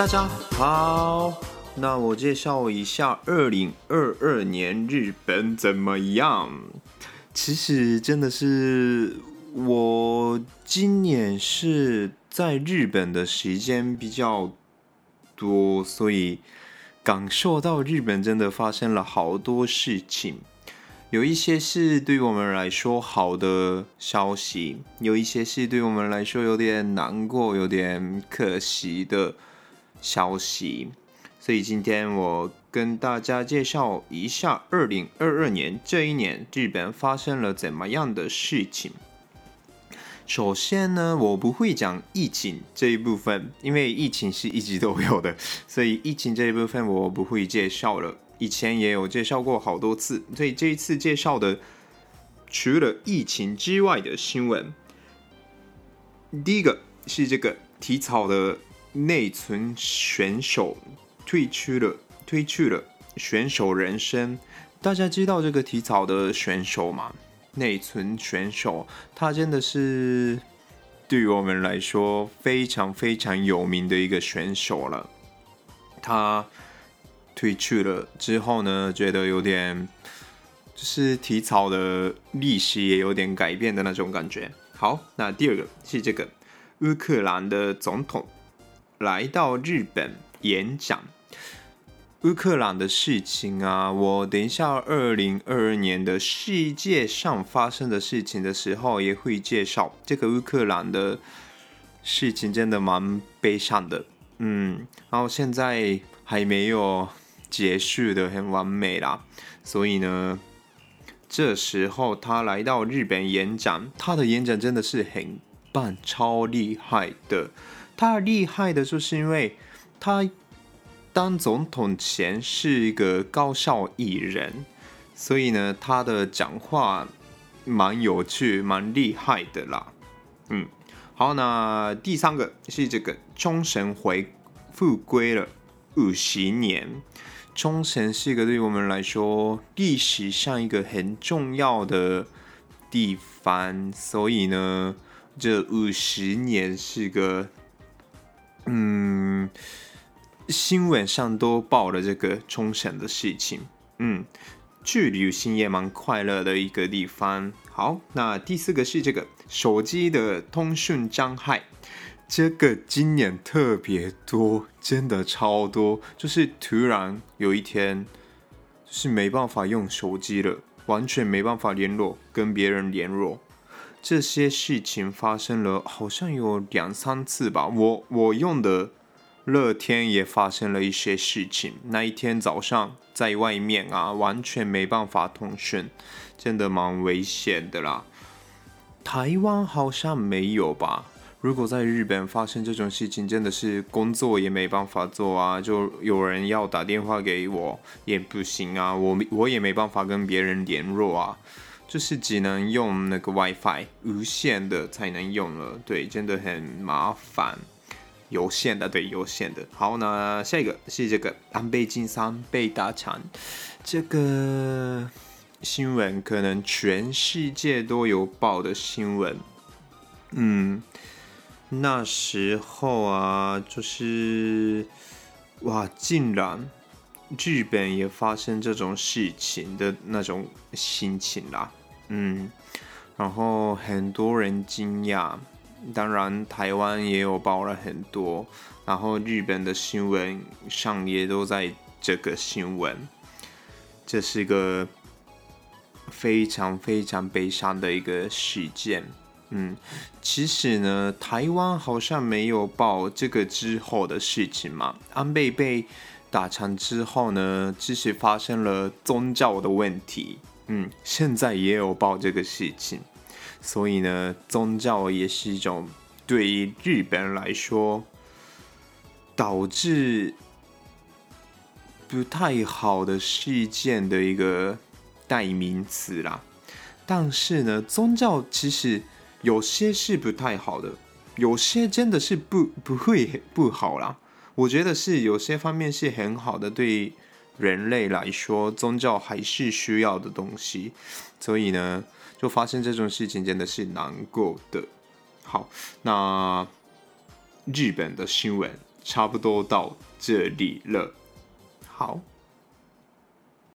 大家好，那我介绍一下二零二二年日本怎么样？其实真的是我今年是在日本的时间比较多，所以感受到日本真的发生了好多事情。有一些是对我们来说好的消息，有一些是对我们来说有点难过、有点可惜的。消息，所以今天我跟大家介绍一下二零二二年这一年日本发生了怎么样的事情。首先呢，我不会讲疫情这一部分，因为疫情是一直都有的，所以疫情这一部分我不会介绍了。以前也有介绍过好多次，所以这一次介绍的除了疫情之外的新闻，第一个是这个体操的。内存选手退出了，退去了选手人生。大家知道这个体操的选手吗？内存选手，他真的是对于我们来说非常非常有名的一个选手了。他退去了之后呢，觉得有点就是体操的历史也有点改变的那种感觉。好，那第二个是这个乌克兰的总统。来到日本演讲，乌克兰的事情啊，我等一下二零二二年的世界上发生的事情的时候也会介绍。这个乌克兰的事情真的蛮悲伤的，嗯，然后现在还没有结束的很完美啦，所以呢，这时候他来到日本演讲，他的演讲真的是很棒，超厉害的。他厉害的就是因为他当总统前是一个搞笑艺人，所以呢，他的讲话蛮有趣、蛮厉害的啦。嗯，好，那第三个是这个冲绳回复归了五十年。冲绳是一个对于我们来说历史上一个很重要的地方，所以呢，这五十年是个。嗯，新闻上都报了这个冲绳的事情。嗯，去旅行也蛮快乐的一个地方。好，那第四个是这个手机的通讯障碍，这个今年特别多，真的超多。就是突然有一天，就是没办法用手机了，完全没办法联络，跟别人联络。这些事情发生了，好像有两三次吧。我我用的乐天也发生了一些事情。那一天早上在外面啊，完全没办法通讯，真的蛮危险的啦。台湾好像没有吧？如果在日本发生这种事情，真的是工作也没办法做啊。就有人要打电话给我，也不行啊。我我也没办法跟别人联络啊。就是只能用那个 WiFi 无线的才能用了，对，真的很麻烦。有线的，对，有线的。好，那下一个是这个安倍晋三被打残，这个新闻可能全世界都有报的新闻。嗯，那时候啊，就是哇，竟然日本也发生这种事情的那种心情啦。嗯，然后很多人惊讶，当然台湾也有报了很多，然后日本的新闻上也都在这个新闻，这是个非常非常悲伤的一个事件。嗯，其实呢，台湾好像没有报这个之后的事情嘛。安倍被打残之后呢，其实发生了宗教的问题。嗯，现在也有报这个事情，所以呢，宗教也是一种对于日本人来说导致不太好的事件的一个代名词啦。但是呢，宗教其实有些是不太好的，有些真的是不不会不好啦。我觉得是有些方面是很好的，对人类来说，宗教还是需要的东西。所以呢，就发生这种事情真的是难过的。好，那日本的新闻差不多到这里了。好。